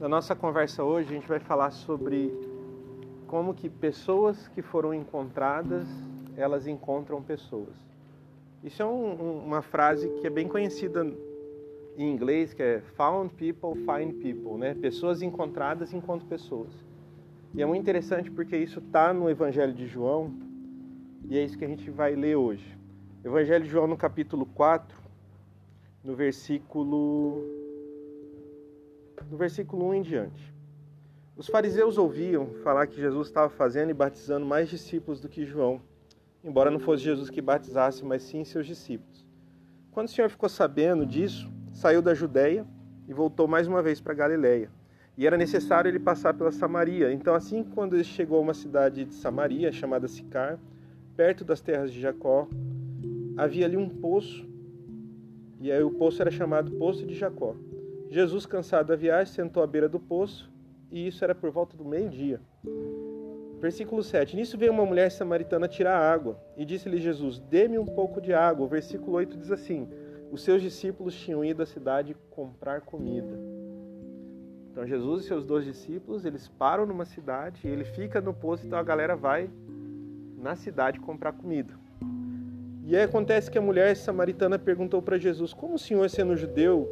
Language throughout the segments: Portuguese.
Na nossa conversa hoje, a gente vai falar sobre como que pessoas que foram encontradas, elas encontram pessoas. Isso é um, uma frase que é bem conhecida em inglês, que é found people find people, né? Pessoas encontradas encontram pessoas. E é muito interessante porque isso está no Evangelho de João, e é isso que a gente vai ler hoje. Evangelho de João no capítulo 4, no versículo do versículo 1 em diante. Os fariseus ouviam falar que Jesus estava fazendo e batizando mais discípulos do que João, embora não fosse Jesus que batizasse, mas sim seus discípulos. Quando o Senhor ficou sabendo disso, saiu da Judéia e voltou mais uma vez para Galiléia. E era necessário ele passar pela Samaria. Então, assim, quando ele chegou a uma cidade de Samaria, chamada Sicar, perto das terras de Jacó, havia ali um poço, e aí o poço era chamado Poço de Jacó. Jesus, cansado da viagem, sentou à beira do poço, e isso era por volta do meio-dia. Versículo 7. Nisso veio uma mulher samaritana tirar água, e disse-lhe Jesus: Dê-me um pouco de água. O versículo 8 diz assim: Os seus discípulos tinham ido à cidade comprar comida. Então Jesus e seus dois discípulos, eles param numa cidade, ele fica no poço, então a galera vai na cidade comprar comida. E aí acontece que a mulher samaritana perguntou para Jesus: Como o senhor, sendo judeu,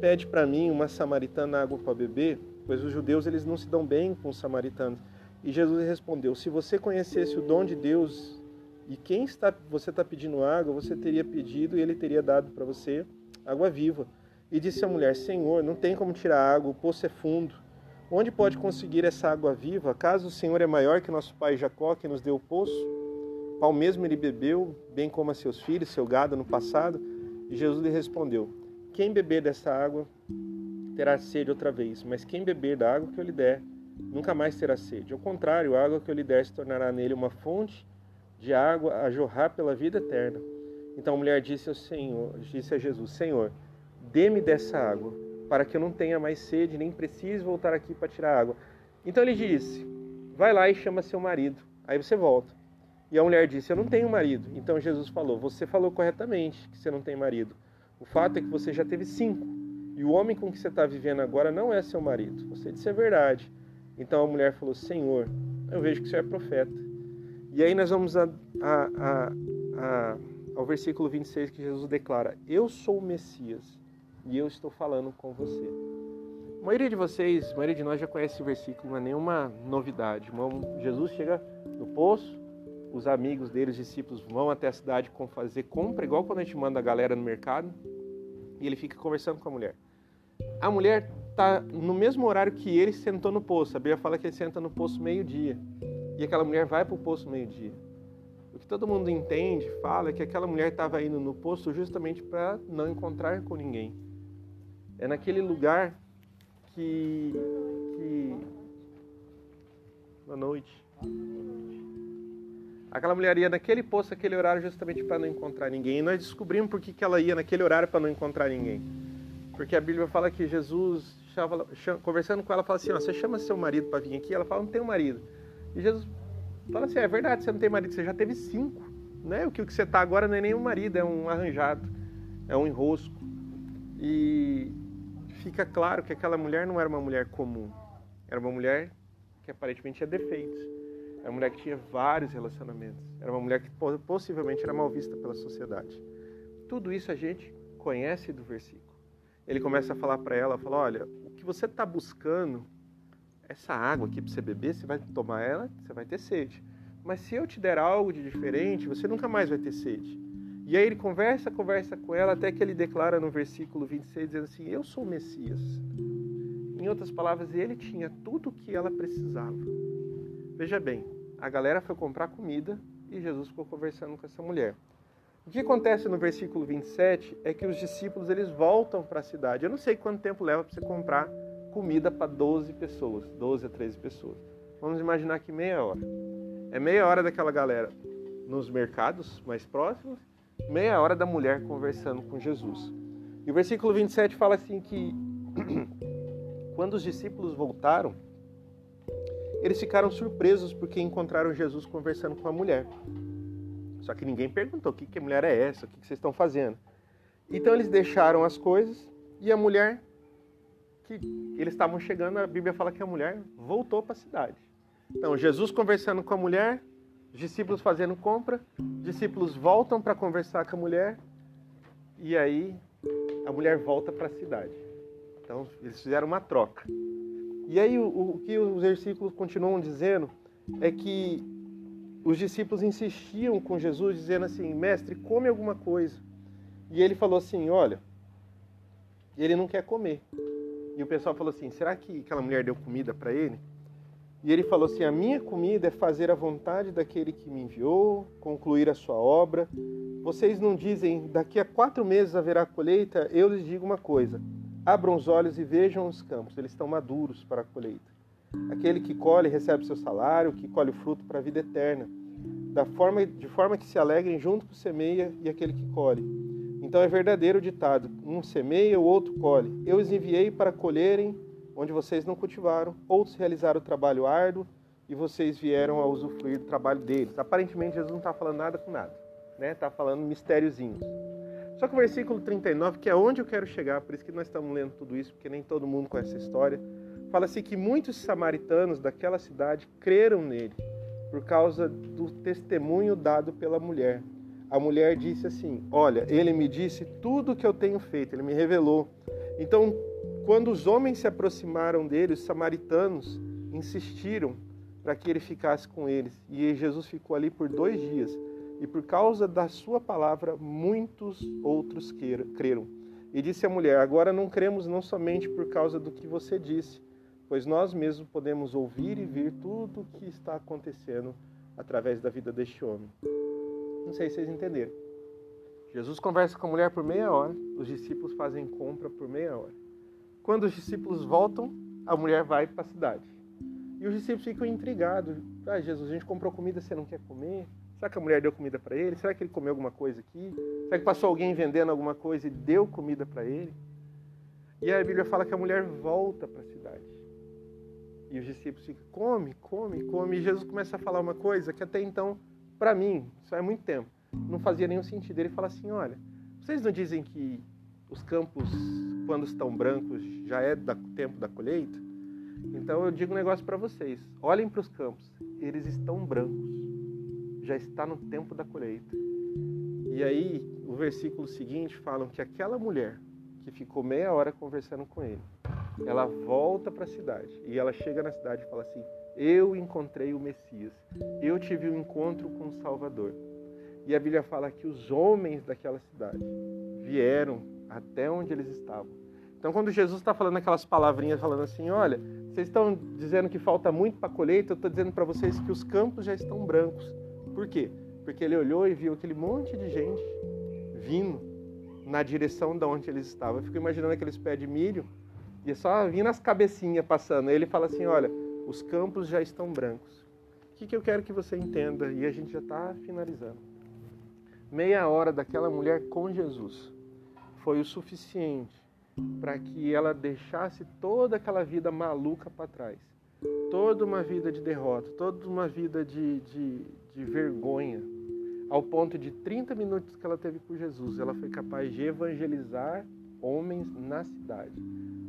pede para mim uma samaritana água para beber, pois os judeus eles não se dão bem com os samaritanos. E Jesus respondeu: Se você conhecesse o dom de Deus e quem está você está pedindo água, você teria pedido e ele teria dado para você água viva. E disse a mulher: Senhor, não tem como tirar água, o poço é fundo. Onde pode conseguir essa água viva? Caso o Senhor é maior que nosso pai Jacó, que nos deu o poço, qual mesmo ele bebeu, bem como a seus filhos, seu gado no passado? E Jesus lhe respondeu: quem beber dessa água terá sede outra vez, mas quem beber da água que eu lhe der nunca mais terá sede. Ao contrário, a água que eu lhe der se tornará nele uma fonte de água a jorrar pela vida eterna. Então a mulher disse ao Senhor, disse a Jesus: Senhor, dê-me dessa água, para que eu não tenha mais sede, nem precise voltar aqui para tirar água. Então ele disse: Vai lá e chama seu marido. Aí você volta. E a mulher disse: Eu não tenho marido. Então Jesus falou: Você falou corretamente que você não tem marido. O fato é que você já teve cinco. E o homem com que você está vivendo agora não é seu marido. Você disse é verdade. Então a mulher falou: Senhor, eu vejo que senhor é profeta. E aí nós vamos a, a, a, ao versículo 26 que Jesus declara: Eu sou o Messias e eu estou falando com você. A maioria de vocês, a maioria de nós já conhece esse versículo, não é nenhuma novidade. Jesus chega no poço, os amigos dele, os discípulos, vão até a cidade fazer compra, igual quando a gente manda a galera no mercado, e ele fica conversando com a mulher. A mulher tá no mesmo horário que ele sentou no poço. A Bíblia fala que ele senta no poço meio-dia. E aquela mulher vai para o poço meio-dia. O que todo mundo entende, fala, é que aquela mulher estava indo no poço justamente para não encontrar com ninguém. É naquele lugar que. que... Boa noite. Aquela mulher ia naquele poço, naquele horário, justamente para não encontrar ninguém. E nós descobrimos por que, que ela ia naquele horário para não encontrar ninguém. Porque a Bíblia fala que Jesus, chama, chama, conversando com ela, fala assim: ó, Você chama seu marido para vir aqui? Ela fala: Não tenho marido. E Jesus fala assim: É verdade, você não tem marido, você já teve cinco. Né? O que você está agora não é nem um marido, é um arranjado, é um enrosco. E fica claro que aquela mulher não era uma mulher comum, era uma mulher que aparentemente tinha defeitos. Era uma mulher que tinha vários relacionamentos. Era uma mulher que possivelmente era mal vista pela sociedade. Tudo isso a gente conhece do versículo. Ele começa a falar para ela, fala, olha, o que você está buscando, essa água aqui para você beber, você vai tomar ela, você vai ter sede. Mas se eu te der algo de diferente, você nunca mais vai ter sede. E aí ele conversa, conversa com ela, até que ele declara no versículo 26, dizendo assim, eu sou o Messias. Em outras palavras, ele tinha tudo o que ela precisava. Veja bem, a galera foi comprar comida e Jesus ficou conversando com essa mulher. O que acontece no versículo 27 é que os discípulos eles voltam para a cidade. Eu não sei quanto tempo leva para você comprar comida para 12 pessoas, 12 a 13 pessoas. Vamos imaginar que meia hora. É meia hora daquela galera nos mercados mais próximos, meia hora da mulher conversando com Jesus. E o versículo 27 fala assim que quando os discípulos voltaram, eles ficaram surpresos porque encontraram Jesus conversando com a mulher. Só que ninguém perguntou o que, que mulher é essa, o que, que vocês estão fazendo. Então eles deixaram as coisas e a mulher que eles estavam chegando, a Bíblia fala que a mulher voltou para a cidade. Então, Jesus conversando com a mulher, os discípulos fazendo compra, discípulos voltam para conversar com a mulher, e aí a mulher volta para a cidade. Então, eles fizeram uma troca. E aí, o, o que os versículos continuam dizendo é que os discípulos insistiam com Jesus, dizendo assim: Mestre, come alguma coisa. E ele falou assim: Olha, ele não quer comer. E o pessoal falou assim: Será que aquela mulher deu comida para ele? E ele falou assim: A minha comida é fazer a vontade daquele que me enviou, concluir a sua obra. Vocês não dizem, daqui a quatro meses haverá colheita? Eu lhes digo uma coisa: abram os olhos e vejam os campos, eles estão maduros para a colheita. Aquele que colhe recebe seu salário, que colhe o fruto para a vida eterna, da forma, de forma que se alegrem junto com o semeia e aquele que colhe. Então é verdadeiro o ditado: um semeia, o outro colhe. Eu os enviei para colherem onde vocês não cultivaram, outros realizaram o trabalho árduo e vocês vieram a usufruir do trabalho deles. Aparentemente Jesus não está falando nada com nada, né? Está falando mistériozinhos. Só que o versículo 39, que é onde eu quero chegar, por isso que nós estamos lendo tudo isso, porque nem todo mundo conhece essa história, fala-se que muitos samaritanos daquela cidade creram nele por causa do testemunho dado pela mulher. A mulher disse assim: Olha, ele me disse tudo o que eu tenho feito, ele me revelou. Então quando os homens se aproximaram dele, os samaritanos insistiram para que ele ficasse com eles. E Jesus ficou ali por dois dias. E por causa da sua palavra, muitos outros creram. E disse a mulher: Agora não cremos não somente por causa do que você disse, pois nós mesmos podemos ouvir e ver tudo o que está acontecendo através da vida deste homem. Não sei se vocês entenderam. Jesus conversa com a mulher por meia hora, os discípulos fazem compra por meia hora. Quando os discípulos voltam, a mulher vai para a cidade. E os discípulos ficam intrigados. Ah, Jesus, a gente comprou comida, você não quer comer? Será que a mulher deu comida para ele? Será que ele comeu alguma coisa aqui? Será que passou alguém vendendo alguma coisa e deu comida para ele? E a Bíblia fala que a mulher volta para a cidade. E os discípulos ficam, come, come, come. E Jesus começa a falar uma coisa que até então, para mim, isso é muito tempo, não fazia nenhum sentido. Ele fala assim: olha, vocês não dizem que os campos, quando estão brancos, já é do tempo da colheita. Então eu digo um negócio para vocês: olhem para os campos, eles estão brancos, já está no tempo da colheita. E aí, o versículo seguinte falam que aquela mulher que ficou meia hora conversando com ele, ela volta para a cidade e ela chega na cidade e fala assim: Eu encontrei o Messias, eu tive um encontro com o Salvador. E a Bíblia fala que os homens daquela cidade vieram até onde eles estavam. Então, quando Jesus está falando aquelas palavrinhas, falando assim: olha, vocês estão dizendo que falta muito para a colheita, eu estou dizendo para vocês que os campos já estão brancos. Por quê? Porque ele olhou e viu aquele monte de gente vindo na direção de onde eles estavam. Eu fico imaginando aqueles pés de milho e só vindo as cabecinhas passando. Ele fala assim: olha, os campos já estão brancos. O que, que eu quero que você entenda? E a gente já está finalizando. Meia hora daquela mulher com Jesus foi o suficiente para que ela deixasse toda aquela vida maluca para trás. Toda uma vida de derrota, toda uma vida de, de, de vergonha. Ao ponto de 30 minutos que ela teve com Jesus, ela foi capaz de evangelizar homens na cidade.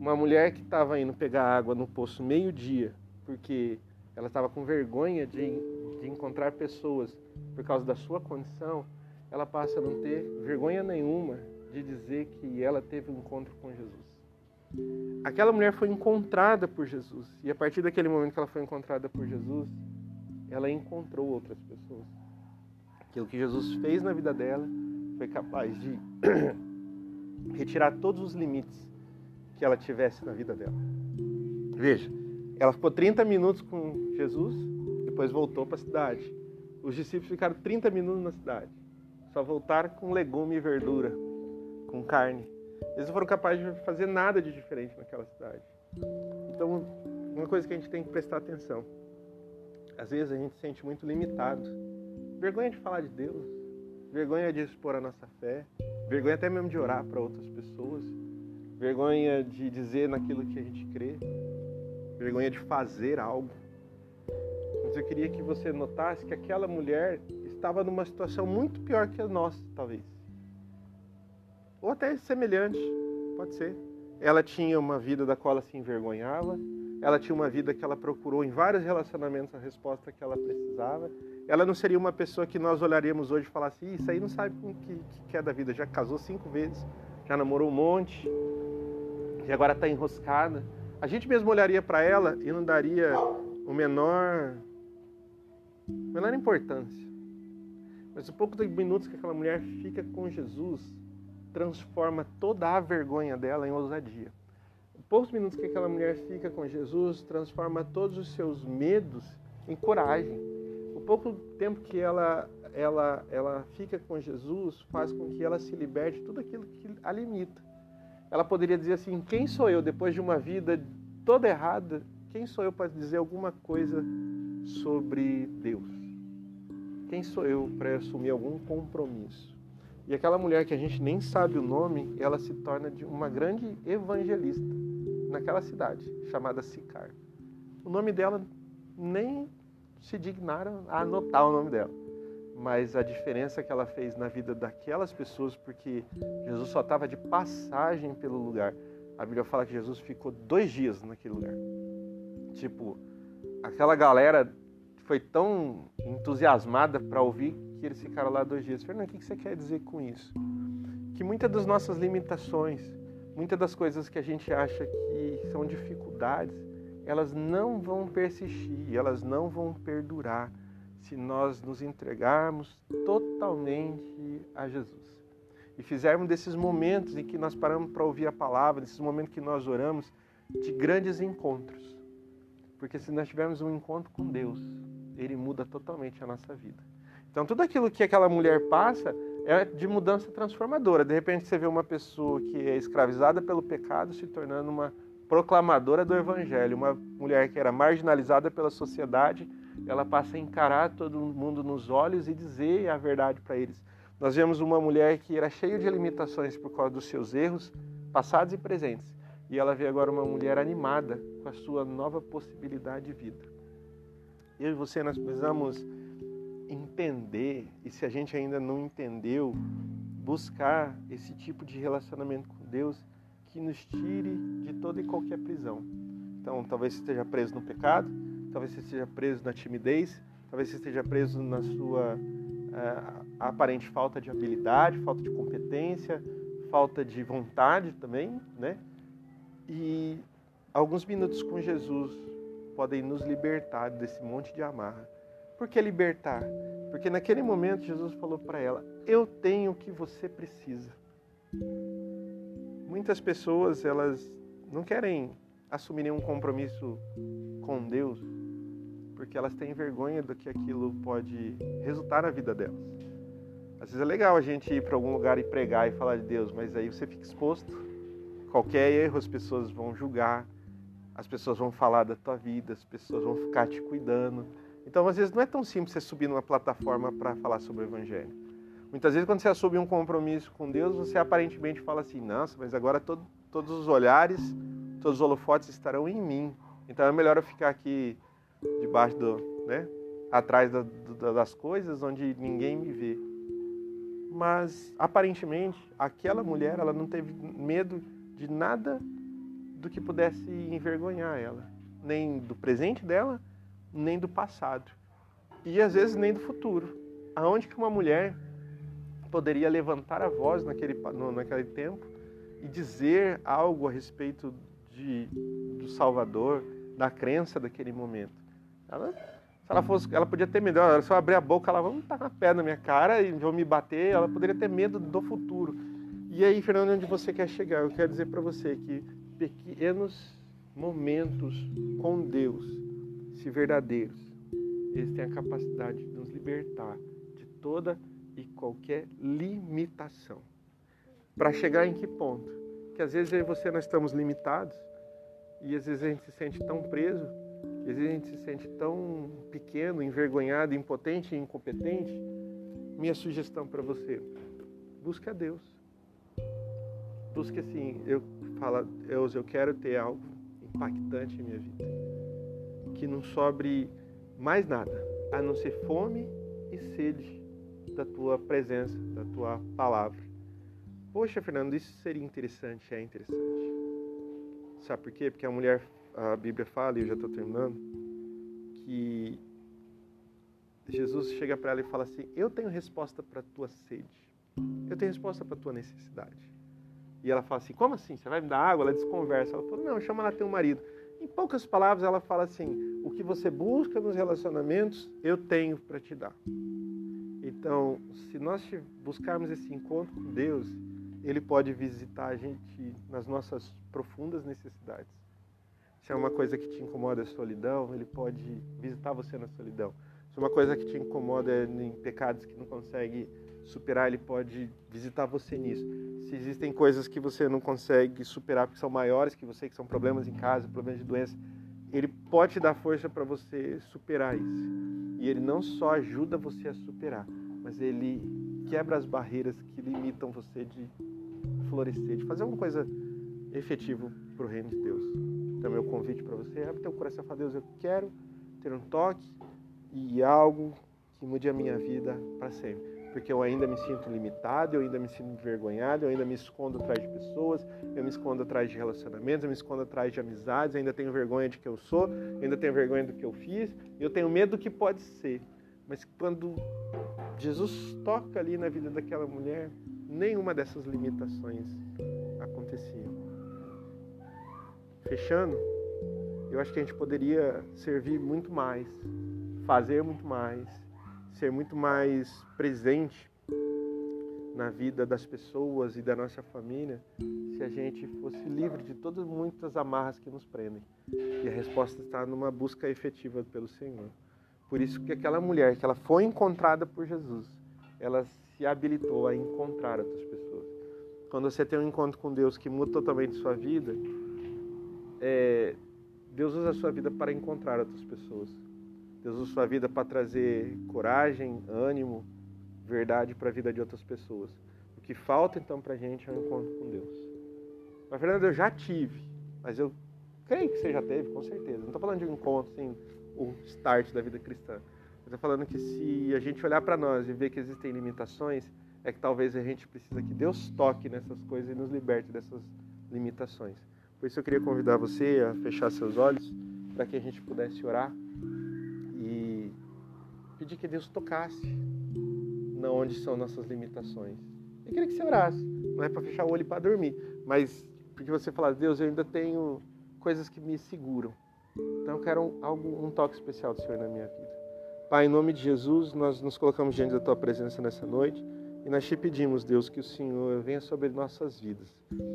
Uma mulher que estava indo pegar água no poço meio-dia, porque ela estava com vergonha de, de encontrar pessoas por causa da sua condição, ela passa a não ter vergonha nenhuma de dizer que ela teve um encontro com Jesus. Aquela mulher foi encontrada por Jesus e a partir daquele momento que ela foi encontrada por Jesus, ela encontrou outras pessoas. Aquilo que Jesus fez na vida dela foi capaz de retirar todos os limites que ela tivesse na vida dela. Veja, ela ficou 30 minutos com Jesus, depois voltou para a cidade. Os discípulos ficaram 30 minutos na cidade. Só voltaram com legume e verdura com carne. Eles não foram capazes de fazer nada de diferente naquela cidade. Então, uma coisa que a gente tem que prestar atenção. Às vezes a gente se sente muito limitado. Vergonha de falar de Deus, vergonha de expor a nossa fé, vergonha até mesmo de orar para outras pessoas, vergonha de dizer naquilo que a gente crê, vergonha de fazer algo. Mas eu queria que você notasse que aquela mulher estava numa situação muito pior que a nossa, talvez ou até semelhante, pode ser. ela tinha uma vida da qual ela se envergonhava, ela tinha uma vida que ela procurou em vários relacionamentos a resposta que ela precisava. Ela não seria uma pessoa que nós olharíamos hoje e falasse, isso aí não sabe o que, que é da vida, já casou cinco vezes, já namorou um monte, e agora está enroscada. A gente mesmo olharia para ela e não daria o menor, menor importância. Mas o pouco de minutos que aquela mulher fica com Jesus transforma toda a vergonha dela em ousadia. Poucos minutos que aquela mulher fica com Jesus transforma todos os seus medos em coragem. O pouco tempo que ela ela ela fica com Jesus faz com que ela se liberte de tudo aquilo que a limita. Ela poderia dizer assim: quem sou eu depois de uma vida toda errada? Quem sou eu para dizer alguma coisa sobre Deus? Quem sou eu para assumir algum compromisso? E aquela mulher que a gente nem sabe o nome, ela se torna uma grande evangelista naquela cidade, chamada Sicar. O nome dela nem se dignaram a anotar o nome dela. Mas a diferença que ela fez na vida daquelas pessoas, porque Jesus só estava de passagem pelo lugar. A Bíblia fala que Jesus ficou dois dias naquele lugar. Tipo, aquela galera foi tão entusiasmada para ouvir que eles ficaram lá dois dias. Fernando, o que você quer dizer com isso? Que muitas das nossas limitações, muitas das coisas que a gente acha que são dificuldades, elas não vão persistir, elas não vão perdurar se nós nos entregarmos totalmente a Jesus. E fizermos desses momentos em que nós paramos para ouvir a palavra, desses momentos que nós oramos, de grandes encontros. Porque se nós tivermos um encontro com Deus, ele muda totalmente a nossa vida. Então, tudo aquilo que aquela mulher passa é de mudança transformadora. De repente, você vê uma pessoa que é escravizada pelo pecado se tornando uma proclamadora do evangelho, uma mulher que era marginalizada pela sociedade, ela passa a encarar todo mundo nos olhos e dizer a verdade para eles. Nós vemos uma mulher que era cheia de limitações por causa dos seus erros, passados e presentes, e ela vê agora uma mulher animada com a sua nova possibilidade de vida eu e você nós precisamos entender, e se a gente ainda não entendeu, buscar esse tipo de relacionamento com Deus que nos tire de toda e qualquer prisão. Então, talvez você esteja preso no pecado, talvez você esteja preso na timidez, talvez você esteja preso na sua uh, aparente falta de habilidade, falta de competência, falta de vontade também, né? E alguns minutos com Jesus podem nos libertar desse monte de amarra. Por que libertar? Porque naquele momento Jesus falou para ela: Eu tenho o que você precisa. Muitas pessoas elas não querem assumir nenhum compromisso com Deus porque elas têm vergonha do que aquilo pode resultar na vida delas. Às vezes é legal a gente ir para algum lugar e pregar e falar de Deus, mas aí você fica exposto. Qualquer erro as pessoas vão julgar, as pessoas vão falar da tua vida, as pessoas vão ficar te cuidando. Então, às vezes, não é tão simples você subir numa plataforma para falar sobre o Evangelho. Muitas vezes, quando você assume um compromisso com Deus, você aparentemente fala assim: nossa, mas agora todo, todos os olhares, todos os holofotes estarão em mim. Então, é melhor eu ficar aqui debaixo do, né, atrás da, do, das coisas, onde ninguém me vê. Mas, aparentemente, aquela mulher, ela não teve medo de nada do que pudesse envergonhar ela, nem do presente dela, nem do passado. E às vezes nem do futuro. Aonde que uma mulher poderia levantar a voz naquele, no, naquele tempo e dizer algo a respeito de, do Salvador, da crença daquele momento? Ela, se ela fosse, ela podia ter medo. Se eu abrir a boca, ela vai tacar a pé na minha cara e vão me bater. Ela poderia ter medo do futuro. E aí, Fernando, onde você quer chegar? Eu quero dizer para você que pequenos momentos com Deus, se verdadeiros, eles têm a capacidade de nos libertar de toda e qualquer limitação. Para chegar em que ponto? Que às vezes eu e você nós estamos limitados e às vezes a gente se sente tão preso, às vezes a gente se sente tão pequeno, envergonhado, impotente e incompetente. Minha sugestão para você: busque a Deus. Busque assim, eu fala, Deus, eu quero ter algo impactante em minha vida. Que não sobre mais nada, a não ser fome e sede da tua presença, da tua palavra. Poxa, Fernando, isso seria interessante, é interessante. Sabe por quê? Porque a mulher, a Bíblia fala, e eu já estou terminando, que Jesus chega para ela e fala assim: Eu tenho resposta para a tua sede. Eu tenho resposta para a tua necessidade. E ela fala assim: Como assim? Você vai me dar água? Ela desconversa. Ela fala: Não, chama ela teu marido. Em poucas palavras, ela fala assim: O que você busca nos relacionamentos, eu tenho para te dar. Então, se nós buscarmos esse encontro com Deus, Ele pode visitar a gente nas nossas profundas necessidades. Se é uma coisa que te incomoda a solidão, Ele pode visitar você na solidão. Se é uma coisa que te incomoda em pecados que não consegue superar, Ele pode visitar você nisso. Se existem coisas que você não consegue superar porque são maiores que você, que são problemas em casa, problemas de doença, Ele pode te dar força para você superar isso. E Ele não só ajuda você a superar, mas Ele quebra as barreiras que limitam você de florescer, de fazer alguma coisa efetiva para o reino de Deus. Então, meu convite para você é teu coração e fala, Deus, eu quero ter um toque e algo que mude a minha vida para sempre porque eu ainda me sinto limitado, eu ainda me sinto envergonhado, eu ainda me escondo atrás de pessoas, eu me escondo atrás de relacionamentos, eu me escondo atrás de amizades, eu ainda tenho vergonha de que eu sou, eu ainda tenho vergonha do que eu fiz, eu tenho medo do que pode ser. Mas quando Jesus toca ali na vida daquela mulher, nenhuma dessas limitações aconteciam. Fechando, eu acho que a gente poderia servir muito mais, fazer muito mais, ser muito mais presente na vida das pessoas e da nossa família se a gente fosse livre de todas muitas amarras que nos prendem. E a resposta está numa busca efetiva pelo Senhor. Por isso que aquela mulher que ela foi encontrada por Jesus, ela se habilitou a encontrar outras pessoas. Quando você tem um encontro com Deus que muda totalmente sua vida, é, Deus usa a sua vida para encontrar outras pessoas. Deus usa sua vida para trazer coragem, ânimo, verdade para a vida de outras pessoas. O que falta então para a gente é um encontro com Deus. Mas, Fernando, eu já tive, mas eu creio que você já teve, com certeza. Não estou falando de um encontro, assim, o start da vida cristã. Estou falando que se a gente olhar para nós e ver que existem limitações, é que talvez a gente precisa que Deus toque nessas coisas e nos liberte dessas limitações. Por isso eu queria convidar você a fechar seus olhos para que a gente pudesse orar pedir que Deus tocasse na onde são nossas limitações. Eu queria que você orasse, não é para fechar o olho para dormir, mas porque você falar, Deus, eu ainda tenho coisas que me seguram. Então eu quero um, algo, um toque especial do Senhor na minha vida. Pai, em nome de Jesus, nós nos colocamos diante da Tua presença nessa noite e nós te pedimos, Deus, que o Senhor venha sobre nossas vidas.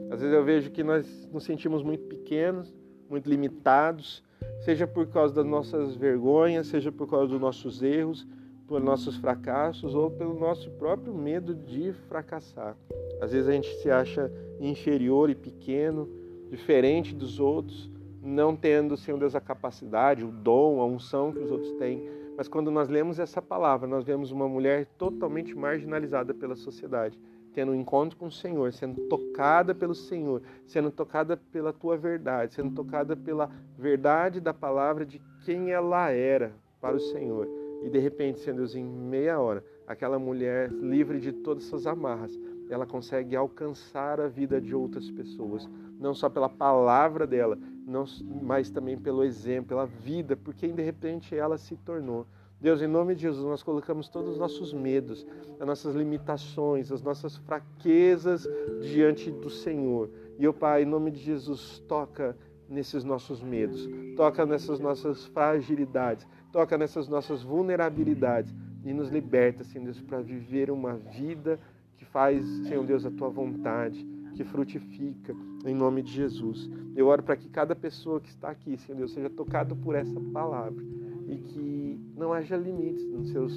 Às vezes eu vejo que nós nos sentimos muito pequenos, muito limitados, seja por causa das nossas vergonhas, seja por causa dos nossos erros, por nossos fracassos ou pelo nosso próprio medo de fracassar. Às vezes a gente se acha inferior e pequeno, diferente dos outros, não tendo, Senhor Deus, a capacidade, o dom, a unção que os outros têm. Mas quando nós lemos essa palavra, nós vemos uma mulher totalmente marginalizada pela sociedade tendo um encontro com o Senhor, sendo tocada pelo Senhor, sendo tocada pela tua verdade, sendo tocada pela verdade da palavra de quem ela era para o Senhor. E de repente, Senhor Deus, em meia hora, aquela mulher livre de todas essas amarras, ela consegue alcançar a vida de outras pessoas, não só pela palavra dela, não, mas também pelo exemplo, pela vida, porque de repente ela se tornou Deus, em nome de Jesus, nós colocamos todos os nossos medos, as nossas limitações, as nossas fraquezas diante do Senhor. E, o Pai, em nome de Jesus, toca nesses nossos medos, toca nessas nossas fragilidades, toca nessas nossas vulnerabilidades e nos liberta, Senhor Deus, para viver uma vida que faz, Senhor Deus, a tua vontade, que frutifica, em nome de Jesus. Eu oro para que cada pessoa que está aqui, Senhor Deus, seja tocado por essa palavra e que não haja limites nos seus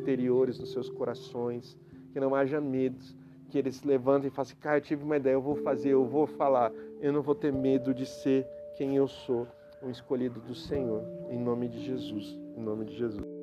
interiores, nos seus corações, que não haja medos, que eles se levantem e façam assim, cara, eu tive uma ideia, eu vou fazer, eu vou falar, eu não vou ter medo de ser quem eu sou, um escolhido do Senhor, em nome de Jesus, em nome de Jesus.